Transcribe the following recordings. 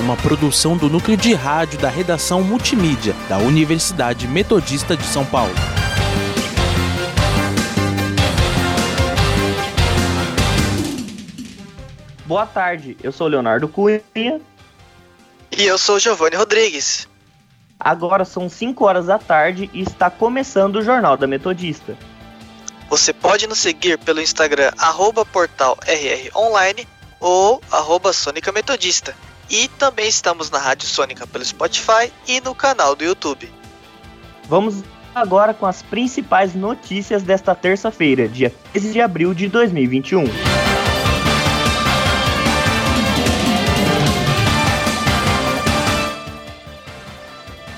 uma produção do núcleo de rádio da redação multimídia da Universidade Metodista de São Paulo. Boa tarde, eu sou Leonardo Cunha. E eu sou Giovanni Rodrigues. Agora são 5 horas da tarde e está começando o Jornal da Metodista. Você pode nos seguir pelo Instagram, arroba portal RR Online ou arroba Sônica Metodista. E também estamos na Rádio Sônica pelo Spotify e no canal do YouTube. Vamos agora com as principais notícias desta terça-feira, dia 13 de abril de 2021.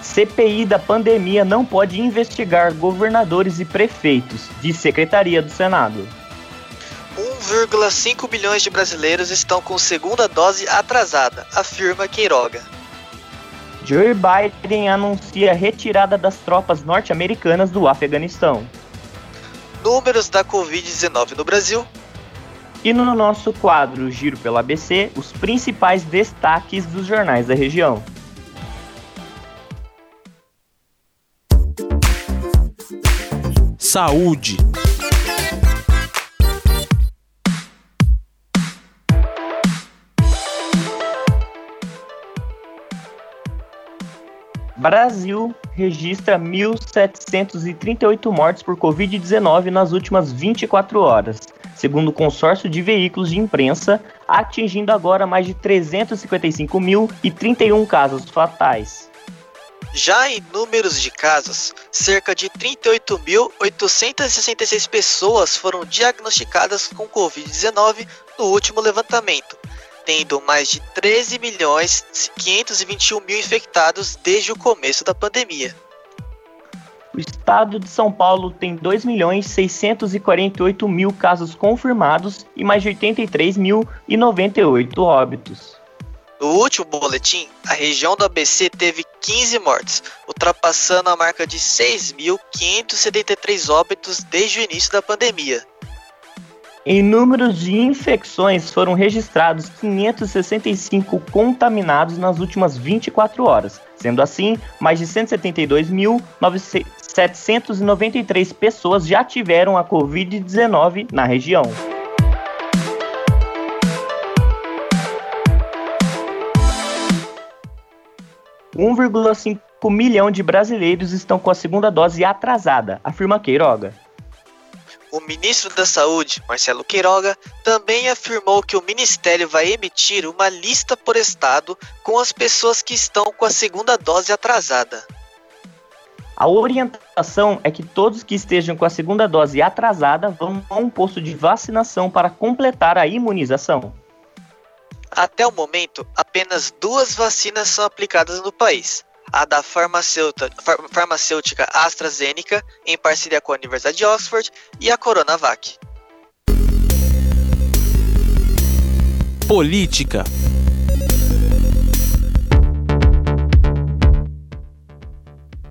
CPI da pandemia não pode investigar governadores e prefeitos, diz Secretaria do Senado. 1,5 bilhões de brasileiros estão com segunda dose atrasada, afirma Queiroga. Joe Biden anuncia a retirada das tropas norte-americanas do Afeganistão. Números da Covid-19 no Brasil. E no nosso quadro Giro pela ABC, os principais destaques dos jornais da região. Saúde. Brasil registra 1.738 mortes por Covid-19 nas últimas 24 horas, segundo o consórcio de veículos de imprensa, atingindo agora mais de 355.031 casos fatais. Já em números de casos, cerca de 38.866 pessoas foram diagnosticadas com Covid-19 no último levantamento, tendo mais de 13 milhões 521 mil infectados desde o começo da pandemia. O estado de São Paulo tem 2 milhões 648 mil casos confirmados e mais de 83 mil e 98 óbitos. No último boletim, a região do ABC teve 15 mortes, ultrapassando a marca de 6.573 óbitos desde o início da pandemia. Em números de infecções, foram registrados 565 contaminados nas últimas 24 horas. Sendo assim, mais de 172.793 pessoas já tiveram a Covid-19 na região. Um 1,5 milhão de brasileiros estão com a segunda dose atrasada, afirma Queiroga. O ministro da Saúde, Marcelo Queiroga, também afirmou que o ministério vai emitir uma lista por estado com as pessoas que estão com a segunda dose atrasada. A orientação é que todos que estejam com a segunda dose atrasada vão a um posto de vacinação para completar a imunização. Até o momento, apenas duas vacinas são aplicadas no país: a da farmacêutica, farmacêutica AstraZeneca, em parceria com a Universidade de Oxford, e a Coronavac. Política.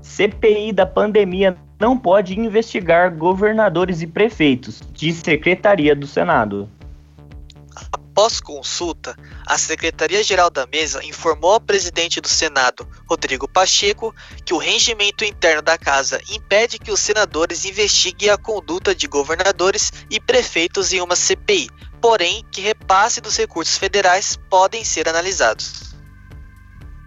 CPI da pandemia não pode investigar governadores e prefeitos, diz Secretaria do Senado. Após consulta, a Secretaria-Geral da Mesa informou ao presidente do Senado, Rodrigo Pacheco, que o regimento interno da Casa impede que os senadores investiguem a conduta de governadores e prefeitos em uma CPI, porém que repasse dos recursos federais podem ser analisados.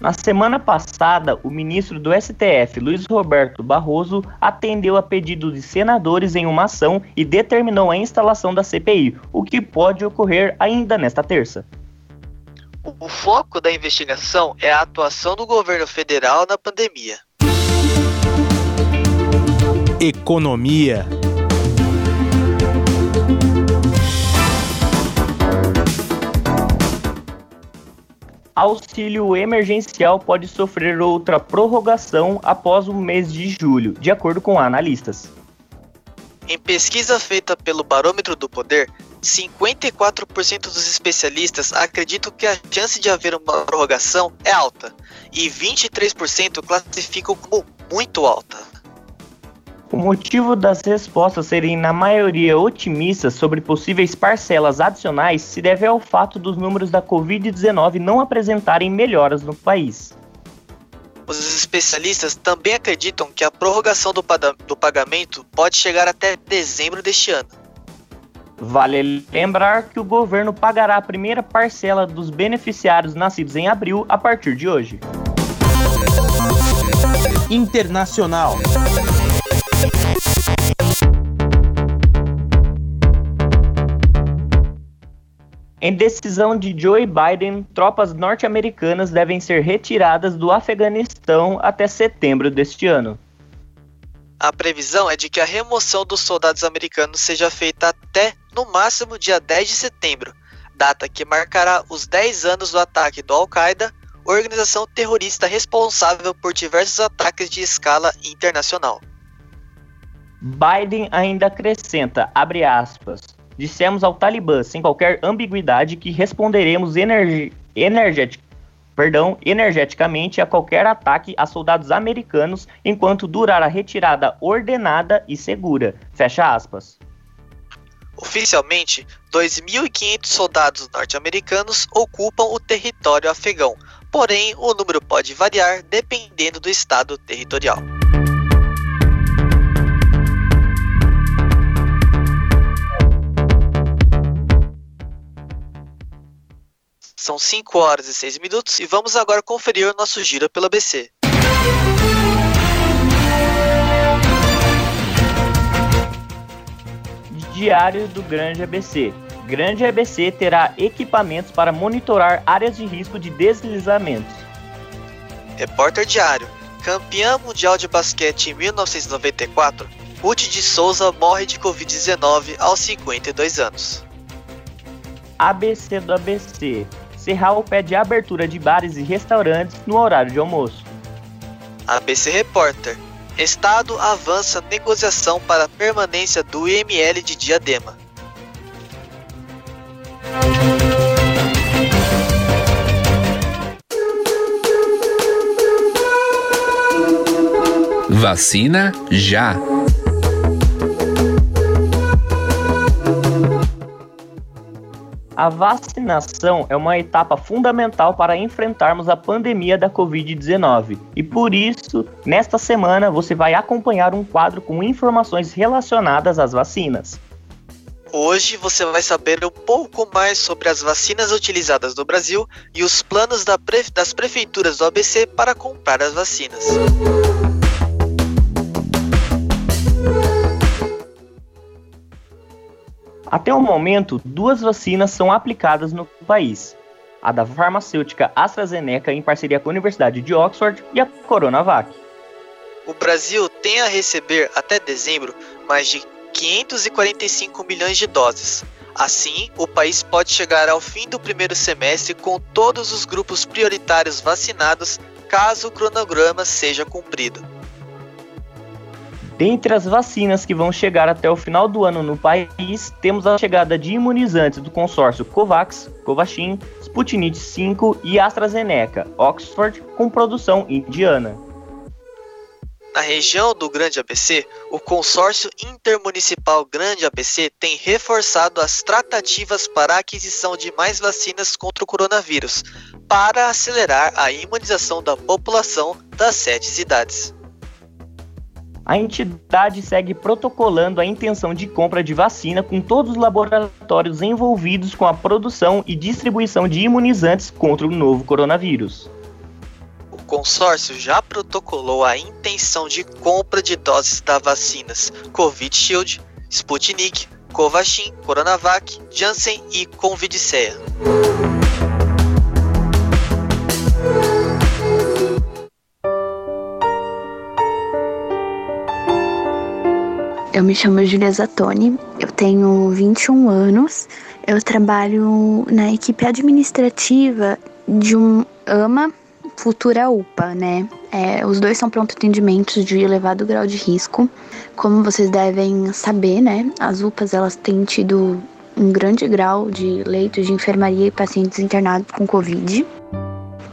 Na semana passada, o ministro do STF, Luiz Roberto Barroso, atendeu a pedido de senadores em uma ação e determinou a instalação da CPI, o que pode ocorrer ainda nesta terça. O foco da investigação é a atuação do governo federal na pandemia. Economia. Auxílio emergencial pode sofrer outra prorrogação após o mês de julho, de acordo com analistas. Em pesquisa feita pelo Barômetro do Poder, 54% dos especialistas acreditam que a chance de haver uma prorrogação é alta e 23% classificam como muito alta. O motivo das respostas serem, na maioria, otimistas sobre possíveis parcelas adicionais se deve ao fato dos números da Covid-19 não apresentarem melhoras no país. Os especialistas também acreditam que a prorrogação do, do pagamento pode chegar até dezembro deste ano. Vale lembrar que o governo pagará a primeira parcela dos beneficiários nascidos em abril a partir de hoje. Internacional. Em decisão de Joe Biden, tropas norte-americanas devem ser retiradas do Afeganistão até setembro deste ano. A previsão é de que a remoção dos soldados americanos seja feita até, no máximo, dia 10 de setembro, data que marcará os 10 anos do ataque do Al-Qaeda, organização terrorista responsável por diversos ataques de escala internacional. Biden ainda acrescenta, abre aspas, Dissemos ao Talibã, sem qualquer ambiguidade, que responderemos energi perdão, energeticamente a qualquer ataque a soldados americanos enquanto durar a retirada ordenada e segura. Fecha aspas. Oficialmente, 2.500 soldados norte-americanos ocupam o território afegão, porém o número pode variar dependendo do estado territorial. São 5 horas e 6 minutos e vamos agora conferir o nosso giro pelo ABC. Diário do Grande ABC. Grande ABC terá equipamentos para monitorar áreas de risco de deslizamentos. Repórter Diário. Campeã mundial de basquete em 1994, Ruth de Souza morre de Covid-19 aos 52 anos. ABC do ABC. Serral pede abertura de bares e restaurantes no horário de almoço. ABC Repórter. Estado avança negociação para a permanência do IML de Diadema. Vacina já. A vacinação é uma etapa fundamental para enfrentarmos a pandemia da Covid-19 e por isso, nesta semana, você vai acompanhar um quadro com informações relacionadas às vacinas. Hoje você vai saber um pouco mais sobre as vacinas utilizadas no Brasil e os planos das prefeituras do ABC para comprar as vacinas. Até o momento, duas vacinas são aplicadas no país: a da farmacêutica AstraZeneca em parceria com a Universidade de Oxford e a Coronavac. O Brasil tem a receber até dezembro mais de 545 milhões de doses. Assim, o país pode chegar ao fim do primeiro semestre com todos os grupos prioritários vacinados, caso o cronograma seja cumprido. Dentre as vacinas que vão chegar até o final do ano no país, temos a chegada de imunizantes do consórcio COVAX, Covaxin, Sputnik V e AstraZeneca, Oxford, com produção indiana. Na região do Grande ABC, o consórcio intermunicipal Grande ABC tem reforçado as tratativas para a aquisição de mais vacinas contra o coronavírus, para acelerar a imunização da população das sete cidades a entidade segue protocolando a intenção de compra de vacina com todos os laboratórios envolvidos com a produção e distribuição de imunizantes contra o novo coronavírus. O consórcio já protocolou a intenção de compra de doses das vacinas Covishield, Sputnik, Covaxin, Coronavac, Janssen e Convidiceia. Eu me chamo Julia Zatoni, eu tenho 21 anos, eu trabalho na equipe administrativa de um AMA, futura UPA, né? É, os dois são pronto atendimentos de elevado grau de risco. Como vocês devem saber, né? As UPAs elas têm tido um grande grau de leitos de enfermaria e pacientes internados com Covid.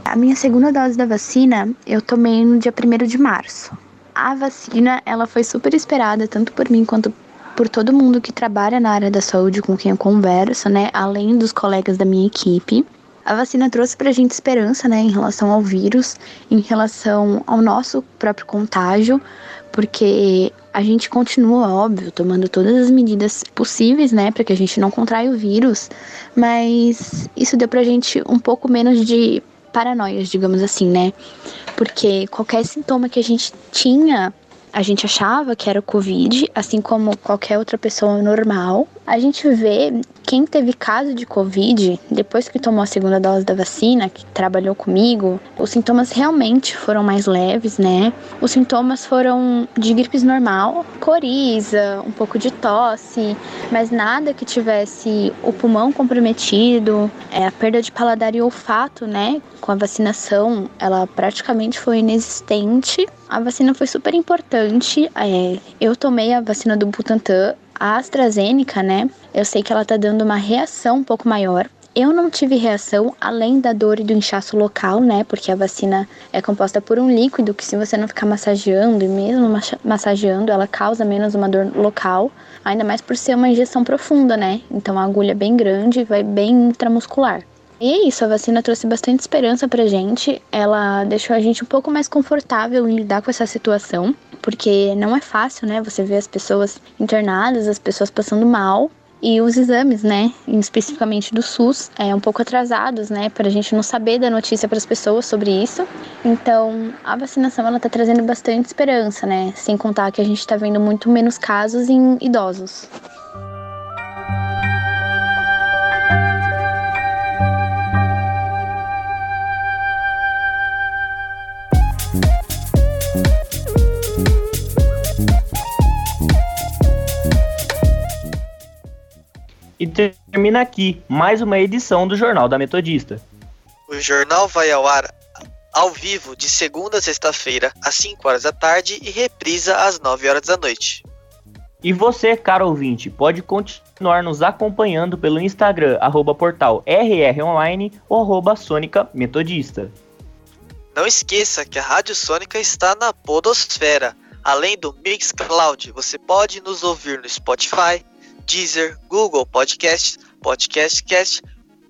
A minha segunda dose da vacina eu tomei no dia 1 de março. A vacina ela foi super esperada tanto por mim quanto por todo mundo que trabalha na área da saúde com quem eu converso, né? Além dos colegas da minha equipe. A vacina trouxe pra gente esperança, né, em relação ao vírus, em relação ao nosso próprio contágio, porque a gente continua, óbvio, tomando todas as medidas possíveis, né, para que a gente não contraia o vírus, mas isso deu pra gente um pouco menos de paranoias, digamos assim, né? Porque qualquer sintoma que a gente tinha a gente achava que era o Covid, assim como qualquer outra pessoa normal. A gente vê quem teve caso de Covid depois que tomou a segunda dose da vacina, que trabalhou comigo, os sintomas realmente foram mais leves, né? Os sintomas foram de gripes normal, coriza, um pouco de tosse, mas nada que tivesse o pulmão comprometido, é, a perda de paladar e olfato, né? Com a vacinação, ela praticamente foi inexistente. A vacina foi super importante. É, eu tomei a vacina do Butantan a AstraZeneca, né? Eu sei que ela tá dando uma reação um pouco maior. Eu não tive reação além da dor e do inchaço local, né? Porque a vacina é composta por um líquido que, se você não ficar massageando, e mesmo massageando, ela causa menos uma dor local. Ainda mais por ser uma injeção profunda, né? Então a agulha é bem grande vai bem intramuscular. E é isso, a vacina trouxe bastante esperança pra gente. Ela deixou a gente um pouco mais confortável em lidar com essa situação, porque não é fácil, né? Você ver as pessoas internadas, as pessoas passando mal. E os exames, né, especificamente do SUS, é um pouco atrasados, né, para a gente não saber da notícia para as pessoas sobre isso. Então, a vacinação ela tá trazendo bastante esperança, né, sem contar que a gente está vendo muito menos casos em idosos. Termina aqui mais uma edição do Jornal da Metodista. O jornal vai ao ar ao vivo de segunda a sexta-feira, às 5 horas da tarde e reprisa às 9 horas da noite. E você, caro ouvinte, pode continuar nos acompanhando pelo Instagram, arroba portal rronline ou arroba Sônica Metodista. Não esqueça que a Rádio Sônica está na Podosfera. Além do Mixcloud, você pode nos ouvir no Spotify, Deezer, Google Podcasts, Podcast Cast,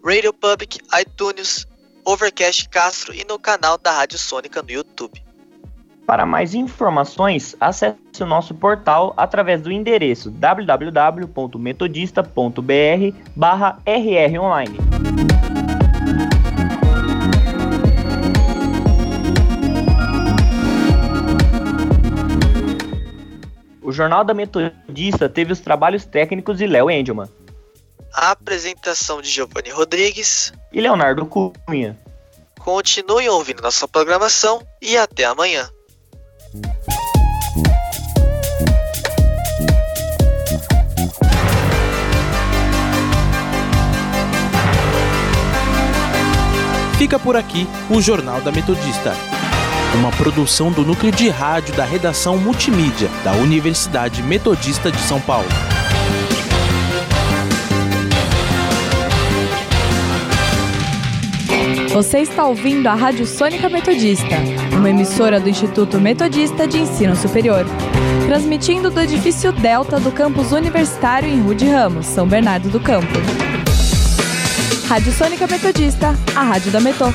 Radio Public, iTunes, Overcast Castro e no canal da Rádio Sônica no YouTube. Para mais informações, acesse o nosso portal através do endereço www.metodista.br/rronline. Jornal da Metodista teve os trabalhos técnicos de Léo Engelman. A apresentação de Giovanni Rodrigues e Leonardo Cunha. Continuem ouvindo nossa programação e até amanhã. Fica por aqui o Jornal da Metodista uma produção do núcleo de rádio da redação multimídia da Universidade Metodista de São Paulo. Você está ouvindo a Rádio Sônica Metodista, uma emissora do Instituto Metodista de Ensino Superior, transmitindo do edifício Delta do campus universitário em Rude Ramos, São Bernardo do Campo. Rádio Sônica Metodista, a rádio da Metô.